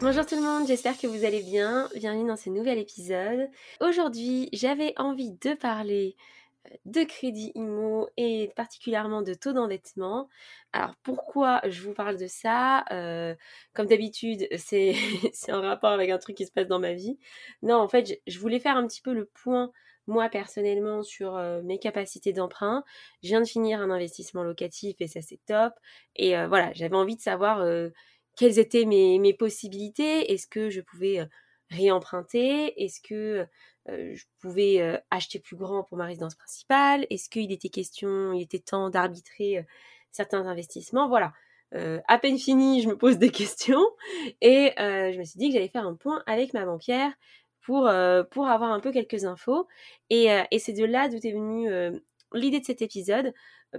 Bonjour tout le monde, j'espère que vous allez bien. Bienvenue dans ce nouvel épisode. Aujourd'hui, j'avais envie de parler euh, de crédit IMO et particulièrement de taux d'endettement. Alors pourquoi je vous parle de ça? Euh, Comme d'habitude, c'est en rapport avec un truc qui se passe dans ma vie. Non, en fait, je, voulais faire un petit peu le point moi personnellement sur euh, mes capacités d'emprunt. Je viens de finir un investissement locatif et ça c'est top. Et voilà, j'avais envie de savoir quelles étaient mes, possibilités? Est-ce que je pouvais réemprunter? Est-ce que je pouvais acheter plus grand pour ma résidence principale? Est-ce qu'il était question, il était temps d'arbitrer certains investissements? Voilà. à peine fini, je me pose des questions et je me suis dit que j'allais faire un point avec ma banquière pour, pour avoir un peu quelques infos. Et, et c'est de là d'où est venue l'idée de cet épisode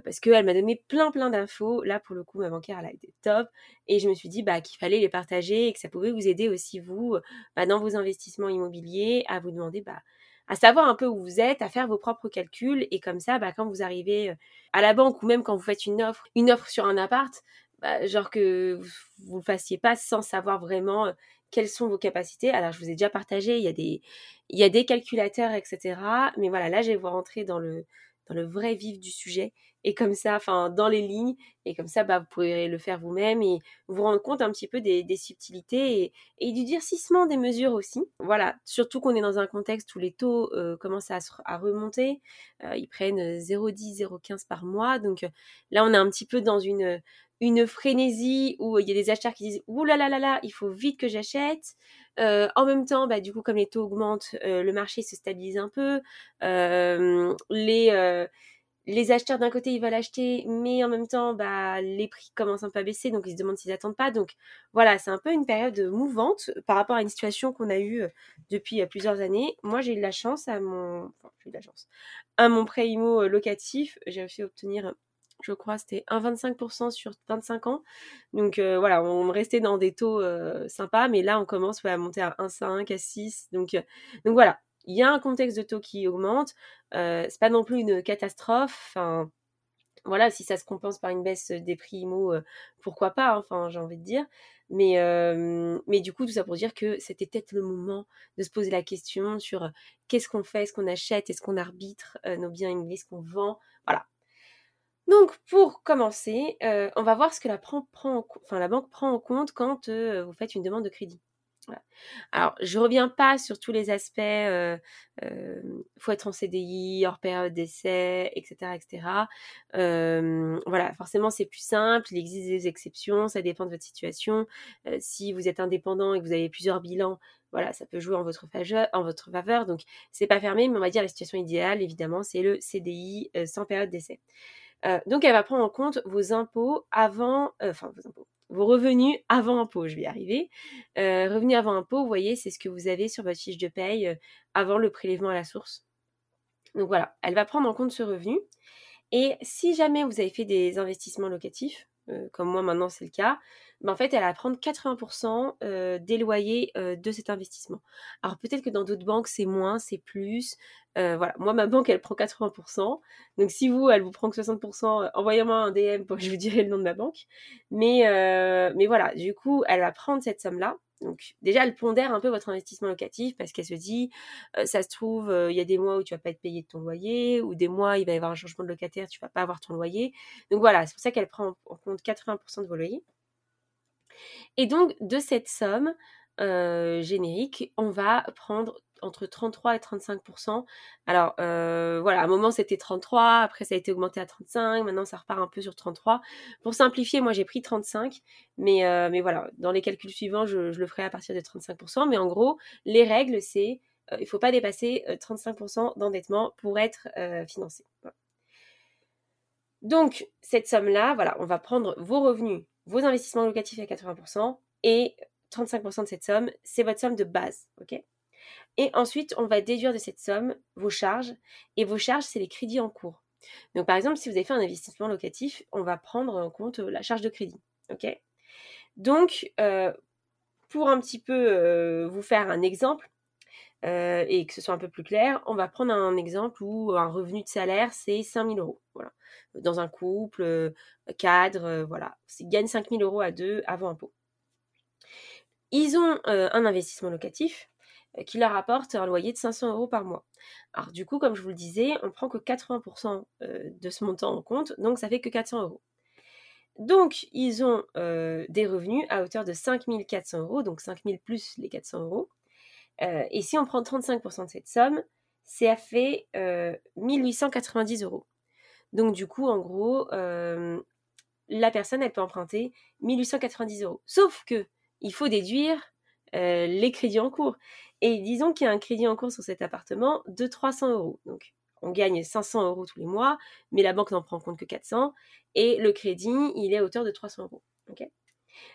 parce qu'elle m'a donné plein plein d'infos. Là, pour le coup, ma banquière, elle a été top. Et je me suis dit bah, qu'il fallait les partager et que ça pouvait vous aider aussi, vous, bah, dans vos investissements immobiliers, à vous demander bah, à savoir un peu où vous êtes, à faire vos propres calculs. Et comme ça, bah, quand vous arrivez à la banque ou même quand vous faites une offre, une offre sur un appart, bah, genre que vous ne fassiez pas sans savoir vraiment quelles sont vos capacités. Alors, je vous ai déjà partagé, il y a des, il y a des calculateurs, etc. Mais voilà, là, je vais vous rentrer dans le, dans le vrai vif du sujet. Et comme ça, enfin dans les lignes. Et comme ça, bah, vous pourrez le faire vous-même et vous rendre compte un petit peu des, subtilités et, du durcissement des mesures aussi. Voilà, surtout qu'on est dans un contexte où les taux euh, commencent à, remonter, euh, ils prennent 0,10, 0,15 par mois, donc euh, là on est un petit peu dans une une frénésie où il y a des acheteurs qui disent ouh là là là là, il faut vite que j'achète. en même temps, bah, du coup, comme les taux augmentent, le marché se stabilise un peu. les, les acheteurs d'un côté ils veulent acheter, mais en même temps bah, les prix commencent un peu à baisser, donc ils se demandent s'ils n'attendent pas. Donc voilà, c'est un peu une période mouvante par rapport à une situation qu'on a eue depuis plusieurs années. Moi j'ai eu la chance à mon, enfin, j'ai eu la chance à mon prêt IMO locatif, j'ai réussi à obtenir je crois, c'était 1,25% sur 25 ans. Donc voilà, on restait dans des taux sympas, mais là on commence à monter à 1,5, à 6. Donc, donc voilà, il y a un contexte de taux qui augmente. Euh, c'est pas non plus une catastrophe. Enfin, voilà, si ça se compense par une baisse des prix IMO, pourquoi pas, hein, enfin, j'ai envie de dire. Mais, mais du coup, tout ça pour dire que c'était peut-être le moment de se poser la question sur qu'est-ce qu'on fait, est-ce qu'on achète, est-ce qu'on arbitre nos biens immobiliers, est-ce qu'on vend, voilà. Donc, pour commencer, on va voir ce que la, banque prend en compte quand vous faites une demande de crédit. Alors, je reviens pas sur tous les aspects, euh, euh, faut être en CDI, hors période d'essai, etc., etc. voilà, forcément, c'est plus simple. Il existe des exceptions, ça dépend de votre situation. si vous êtes indépendant et que vous avez plusieurs bilans, voilà, ça peut jouer en votre faveur. En votre faveur donc, c'est pas fermé, mais on va dire la situation idéale, évidemment, c'est le CDI sans période d'essai. Donc, elle va prendre en compte vos impôts avant, enfin vos impôts, revenus avant impôt, je vais y arriver. Euh, revenus avant impôt, vous voyez, c'est ce que vous avez sur votre fiche de paye euh, avant le prélèvement à la source. Donc voilà, elle va prendre en compte ce revenu. Et si jamais vous avez fait des investissements locatifs, euh, comme moi maintenant c'est le cas, ben en fait elle va prendre 80% euh, des loyers euh, de cet investissement. Alors peut-être que dans d'autres banques c'est moins, c'est plus. voilà, moi ma banque elle prend 80%. Donc si vous elle vous prend que 60%, envoyez-moi un DM pour que je vous dirai le nom de ma banque. Mais, mais voilà, du coup elle va prendre cette somme-là. Donc déjà, elle pondère un peu votre investissement locatif parce qu'elle se dit, ça se trouve, il y a des mois où tu vas pas être payé de ton loyer, ou des mois il va y avoir un changement de locataire, tu vas pas avoir ton loyer. Donc voilà, c'est pour ça qu'elle prend en compte 80% de vos loyers. Et donc, de cette somme euh, générique, on va prendre entre 33 et 35% Alors euh, voilà, à un moment c'était 33, après ça a été augmenté à 35, maintenant ça repart un peu sur 33. Pour simplifier, moi j'ai pris 35, mais, euh, mais voilà, dans les calculs suivants, je, le ferai à partir de 35% Mais en gros, les règles, c'est il ne faut pas dépasser 35% d'endettement pour être financé. Donc cette somme-là, voilà, on va prendre vos revenus vos investissements locatifs à 80% et 35% de cette somme, c'est votre somme de base. ok? Et ensuite, on va déduire de cette somme vos charges. Et vos charges, c'est les crédits en cours. Donc, par exemple, si vous avez fait un investissement locatif, on va prendre en compte la charge de crédit. OK? Donc, euh, pour un petit peu euh, vous faire un exemple, euh, et que ce soit un peu plus clair, on va prendre un exemple où un revenu de salaire, c'est 5000 euros. Voilà. Dans un couple, cadre, voilà. Ils gagnent 5000 euros à deux avant impôt. Ils ont un investissement locatif qui leur apporte un loyer de 500 euros par mois. Alors du coup, comme je vous le disais, on prend que 80% de ce montant en compte, donc ça fait que 400 euros. Donc, ils ont des revenus à hauteur de 5400 euros, donc 5000 plus les 400 euros. Et si on prend 35% de cette somme, ça fait 1890 euros. Donc, du coup, en gros, la personne, elle peut emprunter 1890 euros. Sauf que il faut déduire les crédits en cours. Et disons qu'il y a un crédit en cours sur cet appartement de 300 euros. Donc, on gagne 500 euros tous les mois, mais la banque n'en prend compte que 400. Et le crédit, il est à hauteur de 300 euros.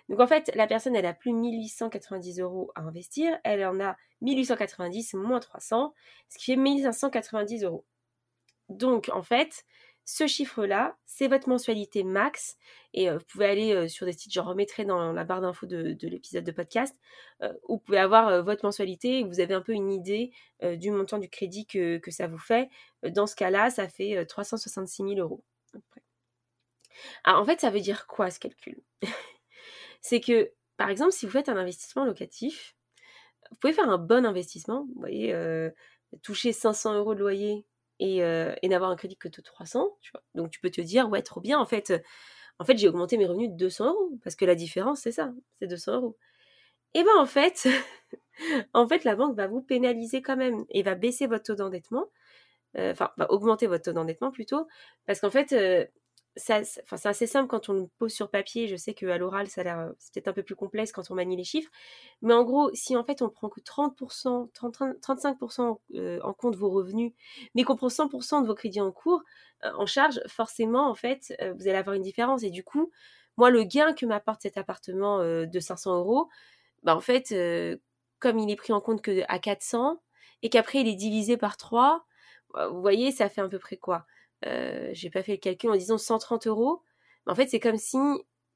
Donc en fait, la personne, elle a plus 1890 euros à investir. Elle en a 1890 moins 300, ce qui fait 1590 euros. Donc en fait, ce chiffre-là, c'est votre mensualité max. Et euh, vous pouvez aller euh, sur des sites, je remettrai dans la barre d'infos de, l'épisode de podcast, euh, où vous pouvez avoir votre mensualité et vous avez un peu une idée du montant du crédit que, que ça vous fait. Dans ce cas-là, ça fait 366 000 euros. Alors en fait, ça veut dire quoi ce calcul? C'est que, par exemple, si vous faites un investissement locatif, vous pouvez faire un bon investissement, vous voyez, toucher 500 euros de loyer euh, et, n'avoir un crédit que de 300, tu vois. Donc tu peux te dire, ouais, trop bien, en fait, en fait j'ai augmenté mes revenus de 200 euros, parce que la différence, c'est ça, c'est 200 euros. Et ben en fait, en fait, la banque va vous pénaliser quand même et va baisser votre taux d'endettement, euh, enfin, va augmenter votre taux d'endettement plutôt, parce qu'en fait, euh, c'est assez simple quand on le pose sur papier. Je sais qu'à l'oral, ça a l'air, c'est peut-être un peu plus complexe quand on manie les chiffres. Mais en gros, si en fait on prend que 30%, 35% euh, en compte vos revenus, mais qu'on prend 100% de vos crédits en cours euh, en charge, forcément, en fait, euh, vous allez avoir une différence. Et du coup, moi, le gain que m'apporte cet appartement de 500 euros, bah, en fait, comme il est pris en compte que à 400 et qu'après il est divisé par 3, vous voyez, ça fait à peu près quoi? Euh, j'ai pas fait le calcul en disant 130 euros. en fait, c'est comme si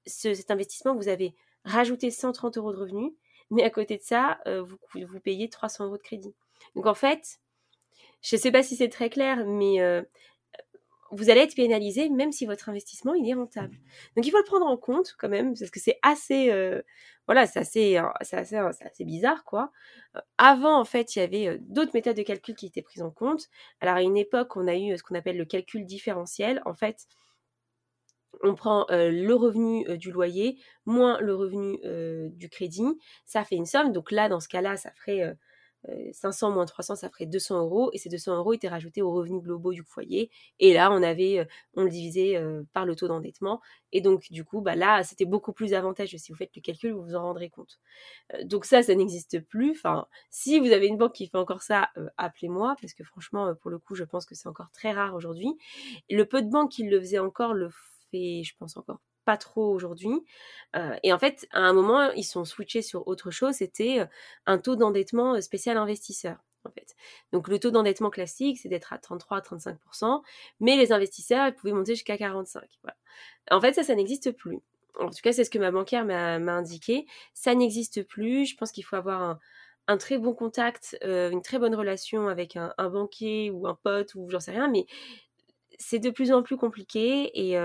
cet investissement, vous avez rajouté 130 euros de revenus, mais à côté de ça, euh, vous, vous payez 300 euros de crédit. Donc en fait, je sais pas si c'est très clair, mais euh, vous allez être pénalisé même si votre investissement il est rentable. Donc il faut le prendre en compte quand même parce que c'est assez euh, voilà c'est assez c'est assez, assez, bizarre quoi. Euh, avant en fait il y avait euh, d'autres méthodes de calcul qui étaient prises en compte. Alors à une époque on a eu ce qu'on appelle le calcul différentiel. En fait on prend le revenu du loyer moins le revenu du crédit, ça fait une somme. Donc là dans ce cas-là ça ferait 500 moins 300, ça ferait 200 euros. Et ces 200 euros étaient rajoutés aux revenus globaux du foyer. Et là, on avait, euh, on le divisait euh, par le taux d'endettement. Et donc, du coup, bah là, c'était beaucoup plus avantageux. Si vous faites le calcul, vous vous en rendrez compte. Euh, donc ça, ça n'existe plus. Enfin, si vous avez une banque qui fait encore ça, appelez-moi. Parce que franchement, pour le coup, je pense que c'est encore très rare aujourd'hui. Le peu de banques qui le faisaient encore le fait, je pense encore pas trop aujourd'hui. Et en fait, à un moment, ils sont switchés sur autre chose. C'était un taux d'endettement spécial investisseur. En fait. Donc le taux d'endettement classique, c'est d'être à 33 à 35%, mais les investisseurs, ils pouvaient monter jusqu'à 45. En fait, ça, ça n'existe plus. En tout cas, c'est ce que ma banquière m'a indiqué. Ça n'existe plus. Je pense qu'il faut avoir un, très bon contact, une très bonne relation avec un, un banquier ou un pote ou j'en sais rien, mais c'est de plus en plus compliqué et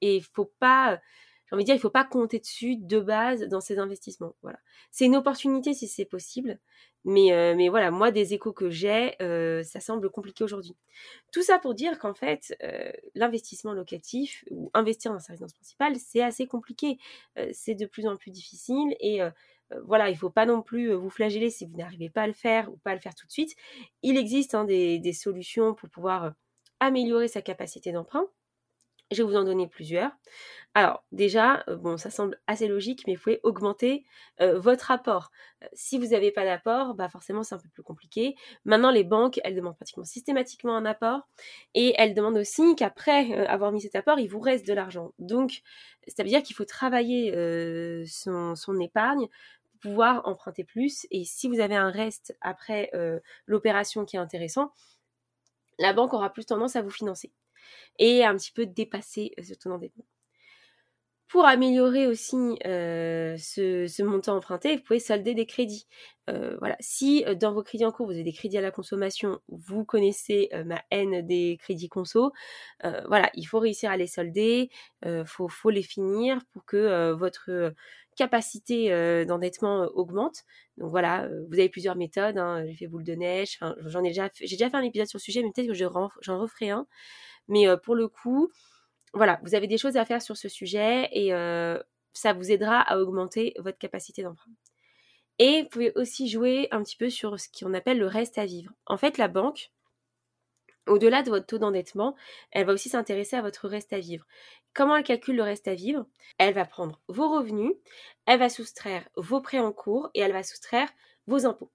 il faut pas j'ai envie de dire il faut pas compter dessus de base dans ces investissements voilà c'est une opportunité si c'est possible mais mais voilà moi des échos que j'ai ça semble compliqué aujourd'hui tout ça pour dire qu'en fait l'investissement locatif ou investir dans sa résidence principale c'est assez compliqué c'est de plus en plus difficile et voilà, il ne faut pas non plus vous flageller si vous n'arrivez pas à le faire ou pas à le faire tout de suite. Il existe hein, des, solutions pour pouvoir améliorer sa capacité d'emprunt. Je vais vous en donner plusieurs. Alors déjà, euh, bon, ça semble assez logique, mais vous pouvez augmenter euh, votre apport. Euh, si vous n'avez pas d'apport, bah forcément c'est un peu plus compliqué. Maintenant, les banques, elles demandent pratiquement systématiquement un apport et elles demandent aussi qu'après avoir mis cet apport, il vous reste de l'argent. Donc, ça veut dire qu'il faut travailler son, épargne pouvoir emprunter plus. Et si vous avez un reste après l'opération qui est intéressant, la banque aura plus tendance à vous financer et un petit peu dépasser ce taux d'endettement. Pour améliorer aussi euh, ce, montant emprunté, vous pouvez solder des crédits. Euh, voilà. Si euh, dans vos crédits en cours, vous avez des crédits à la consommation, vous connaissez ma haine des crédits conso. voilà, il faut réussir à les solder, il faut, les finir pour que votre capacité d'endettement augmente. Donc voilà, vous avez plusieurs méthodes. Hein. J'ai fait boule de neige. J'en ai déjà, j'ai déjà fait un épisode sur le sujet, mais peut-être que j'en referai un. Mais pour le coup, voilà, vous avez des choses à faire sur ce sujet et euh, ça vous aidera à augmenter votre capacité d'emprunt. Et vous pouvez aussi jouer un petit peu sur ce qu'on appelle le reste à vivre. En fait, la banque, au-delà de votre taux d'endettement, elle va aussi s'intéresser à votre reste à vivre. Comment elle calcule le reste à vivre? Elle va prendre vos revenus, elle va soustraire vos prêts en cours et elle va soustraire vos impôts.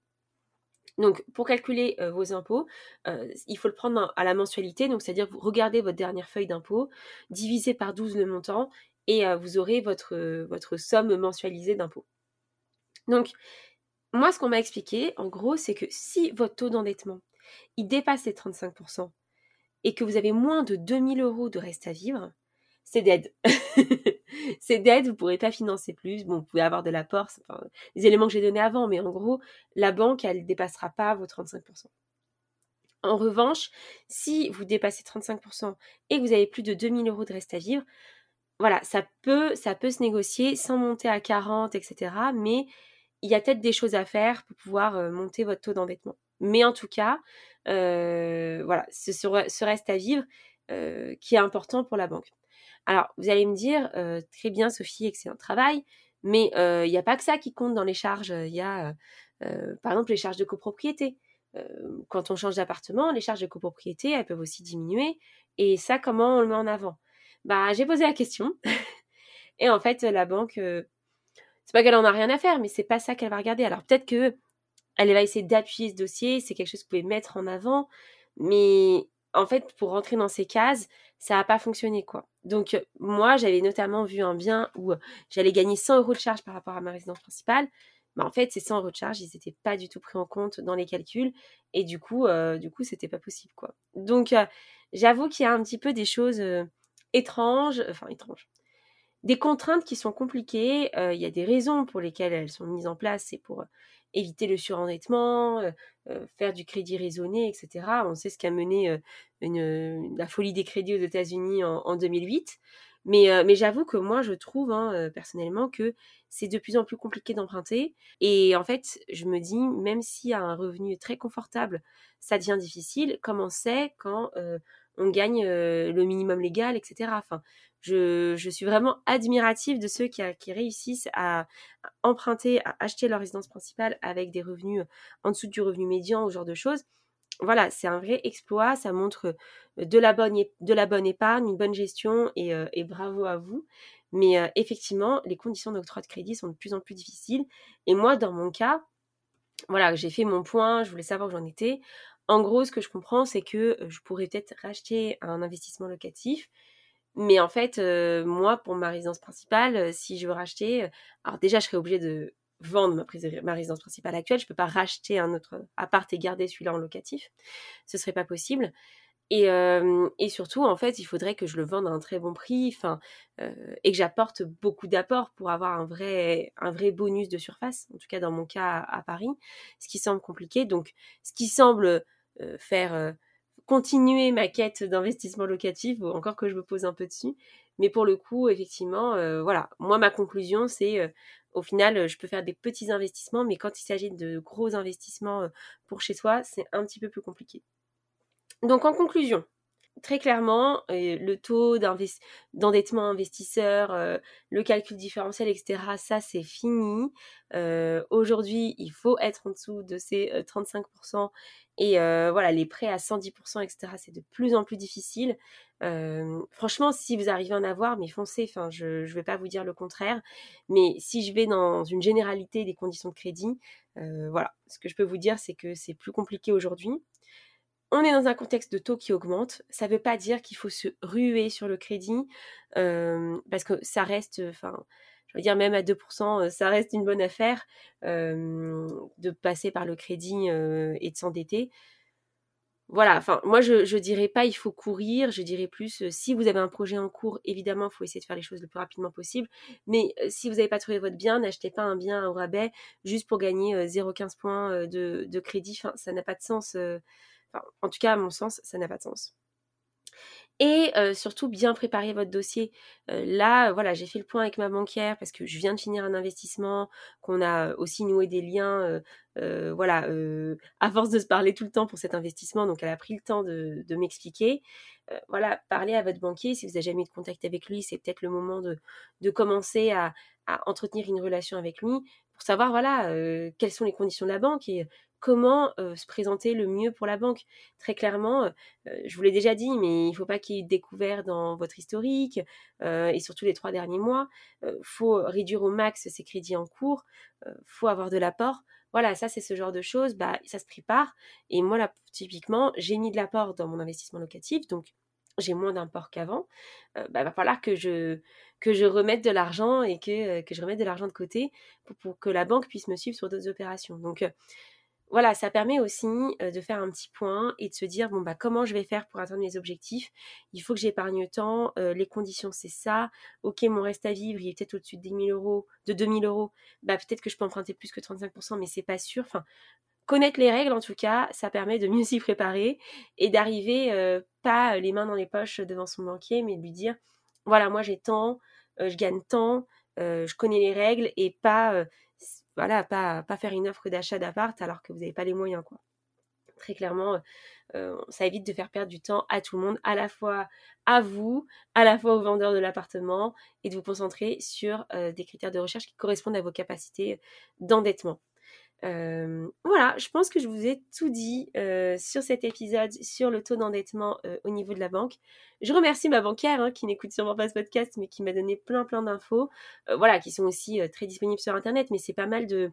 Donc, pour calculer euh, vos impôts, euh, il faut le prendre à la mensualité. Donc, c'est-à-dire vous regardez votre dernière feuille d'impôt, divisez par 12 le montant, et euh, vous aurez votre, votre somme mensualisée d'impôts. Donc, moi, ce qu'on m'a expliqué, en gros, c'est que si votre taux d'endettement, il dépasse les 35%, et que vous avez moins de 2000 euros de reste à vivre, c'est dead. c'est dead, vous ne pourrez pas financer plus. Vous pouvez avoir de l'apport, enfin, les éléments que j'ai donnés avant, mais en gros, la banque, elle ne dépassera pas vos 35%. En revanche, si vous dépassez 35% et que vous avez plus de 2000 euros de reste à vivre, voilà, ça peut, ça peut se négocier sans monter à 40, etc. Mais il y a peut-être des choses à faire pour pouvoir euh, monter votre taux d'endettement. Mais en tout cas, euh, voilà, ce, reste à vivre euh, qui est important pour la banque. Alors, vous allez me dire, euh, très bien Sophie, excellent travail, mais il n'y a pas que ça qui compte dans les charges. Il y a, par exemple, les charges de copropriété. quand on change d'appartement, les charges de copropriété, elles peuvent aussi diminuer. Et ça, comment on le met en avant? Bah, j'ai posé la question. et en fait, la banque, c'est pas qu'elle en a rien à faire, mais c'est pas ça qu'elle va regarder. Alors peut-être que elle va essayer d'appuyer ce dossier, c'est quelque chose que vous pouvez mettre en avant, mais en fait, pour rentrer dans ces cases, ça n'a pas fonctionné, quoi. Donc, moi, j'avais notamment vu un bien où j'allais gagner 100 euros de charge par rapport à ma résidence principale. Mais en fait, ces 100 euros de charge, ils n'étaient pas du tout pris en compte dans les calculs. Et du coup, euh, du coup, c'était pas possible, quoi. Donc, j'avoue qu'il y a un petit peu des choses étranges, enfin étranges, des contraintes qui sont compliquées. Il y a des raisons pour lesquelles elles sont mises en place. C'est pour éviter le surendettement, faire du crédit raisonné, etc. On sait ce qu'a mené la folie des crédits aux États-Unis en, 2008. Mais, j'avoue que moi, je trouve hein, personnellement que c'est de plus en plus compliqué d'emprunter. Et en fait, je me dis, même s'il a un revenu très confortable, ça devient difficile. Comment c'est quand on gagne le minimum légal, etc. je, suis vraiment admirative de ceux qui, réussissent à, emprunter, à acheter leur résidence principale avec des revenus en dessous du revenu médian, ce genre de choses. Voilà, c'est un vrai exploit, ça montre de la bonne, de la bonne épargne, une bonne gestion et, euh, bravo à vous. Mais euh, effectivement, les conditions d'octroi de crédit sont de plus en plus difficiles. Et moi, dans mon cas, voilà, j'ai fait mon point, je voulais savoir où j'en étais. En gros, ce que je comprends, c'est que euh, je pourrais peut-être racheter un investissement locatif mais en fait, euh, moi, pour ma résidence principale, euh, si je veux racheter, euh, alors déjà, je serais obligée de vendre ma, résidence principale actuelle. Je ne peux pas racheter un autre appart et garder celui-là en locatif. Ce serait pas possible. Et, surtout, en fait, il faudrait que je le vende à un très bon prix, et que j'apporte beaucoup d'apports pour avoir un vrai bonus de surface. En tout cas, dans mon cas à, Paris, ce qui semble compliqué. Donc, ce qui semble faire continuer ma quête d'investissement locatif, encore que je me pose un peu dessus. Mais pour le coup, effectivement, euh, voilà, moi ma conclusion, c'est euh, au final, je peux faire des petits investissements, mais quand il s'agit de gros investissements euh, pour chez soi, c'est un petit peu plus compliqué. Donc en conclusion, très clairement, le taux d'endettement investisseur, le calcul différentiel, etc., ça c'est fini. Aujourd'hui, il faut être en dessous de ces 35% et voilà, les prêts à 110%, etc., c'est de plus en plus difficile. franchement, si vous arrivez à en avoir, mais foncez, je ne vais pas vous dire le contraire. Mais si je vais dans une généralité des conditions de crédit, voilà, ce que je peux vous dire, c'est que c'est plus compliqué aujourd'hui. On est dans un contexte de taux qui augmente. Ça ne veut pas dire qu'il faut se ruer sur le crédit, parce que ça reste, enfin, je veux dire, même à 2%, ça reste une bonne affaire de passer par le crédit et de s'endetter voilà, enfin, moi je, je dirais pas il faut courir, je dirais plus si vous avez un projet en cours, évidemment, il faut essayer de faire les choses le plus rapidement possible. Mais si vous n'avez pas trouvé votre bien, n'achetez pas un bien au rabais juste pour gagner 0,15 points de, crédit. Ça n'a pas de sens. En tout cas, à mon sens, ça n'a pas de sens et surtout bien préparer votre dossier. là, voilà, j'ai fait le point avec ma banquière parce que je viens de finir un investissement, qu'on a aussi noué des liens, voilà, à force de se parler tout le temps pour cet investissement, donc elle a pris le temps de, m'expliquer. voilà, parlez à votre banquier, si vous n'avez jamais eu de contact avec lui, c'est peut-être le moment de, commencer à, à, entretenir une relation avec lui pour savoir, voilà, quelles sont les conditions de la banque et comment se présenter le mieux pour la banque. Très clairement, je vous l'ai déjà dit, mais il ne faut pas qu'il y ait découvert dans votre historique et surtout les trois derniers mois. Il faut réduire au max ses crédits en cours. Il faut avoir de l'apport. Voilà, ça c'est ce genre de choses, bah, ça se prépare. Et moi, là, typiquement, j'ai mis de l'apport dans mon investissement locatif, donc j'ai moins d'import qu'avant. Il bah, va falloir que je, remette de l'argent et que, que je remette de l'argent de côté pour, pour, que la banque puisse me suivre sur d'autres opérations. Donc, voilà, ça permet aussi de faire un petit point et de se dire bon bah comment je vais faire pour atteindre mes objectifs? Il faut que j'épargne tant, les conditions c'est ça. Ok, mon reste à vivre il est peut-être au-dessus de 10 euros, de 2000 euros. Bah peut-être que je peux emprunter plus que 35%, mais c'est pas sûr. Enfin, connaître les règles en tout cas, ça permet de mieux s'y préparer et d'arriver pas les mains dans les poches devant son banquier, mais de lui dire voilà moi j'ai tant, je gagne tant, je connais les règles et pas voilà, pas, faire une offre d'achat d'appart alors que vous n'avez pas les moyens, quoi. Très clairement, euh, ça évite de faire perdre du temps à tout le monde, à la fois à vous, à la fois au vendeur de l'appartement, et de vous concentrer sur euh, des critères de recherche qui correspondent à vos capacités d'endettement. Voilà, je pense que je vous ai tout dit sur cet épisode sur le taux d'endettement au niveau de la banque. Je remercie ma banquière hein, qui n'écoute sûrement pas ce podcast mais qui m'a donné plein plein d'infos, voilà, qui sont aussi très disponibles sur internet. Mais c'est pas mal de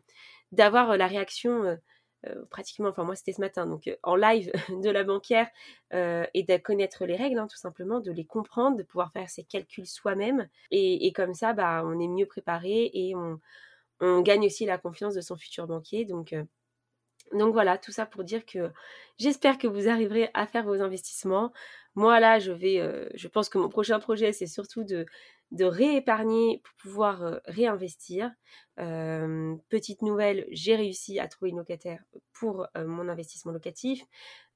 d'avoir la réaction pratiquement, enfin moi c'était ce matin, donc en live de la banquière et de connaître les règles, hein, tout simplement, de les comprendre, de pouvoir faire ses calculs soi-même et, et, comme ça, bah on est mieux préparé et on on gagne aussi la confiance de son futur banquier. Donc, euh, donc voilà, tout ça pour dire que j'espère que vous arriverez à faire vos investissements. Moi là, je vais, euh, je pense que mon prochain projet, c'est surtout de, réépargner pour pouvoir euh, réinvestir. petite nouvelle, j'ai réussi à trouver une locataire pour mon investissement locatif.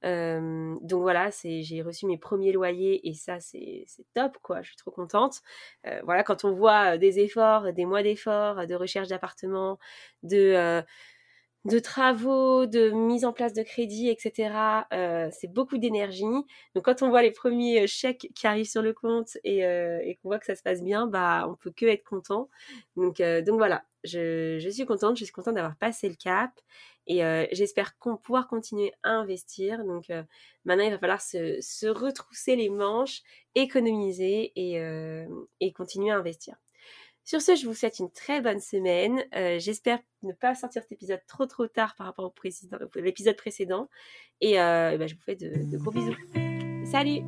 donc voilà, j'ai reçu mes premiers loyers et ça c'est, top quoi, je suis trop contente. voilà, quand on voit des efforts, des mois d'efforts, de recherche d'appartements, de de travaux, de mise en place de crédit, etc. Euh, c'est beaucoup d'énergie. Donc quand on voit les premiers euh, chèques qui arrivent sur le compte et, euh, et qu'on voit que ça se passe bien, bah on peut que être content. Donc, donc voilà, je, je, suis contente, je suis contente d'avoir passé le cap et j'espère pouvoir continuer à investir. Donc maintenant il va falloir se, se retrousser les manches, économiser et, et continuer à investir. Sur ce, je vous souhaite une très bonne semaine. Euh, j'espère ne pas sortir cet épisode trop trop tard par rapport au l'épisode précédent. Et, euh, ben, je vous fais de gros bisous. Salut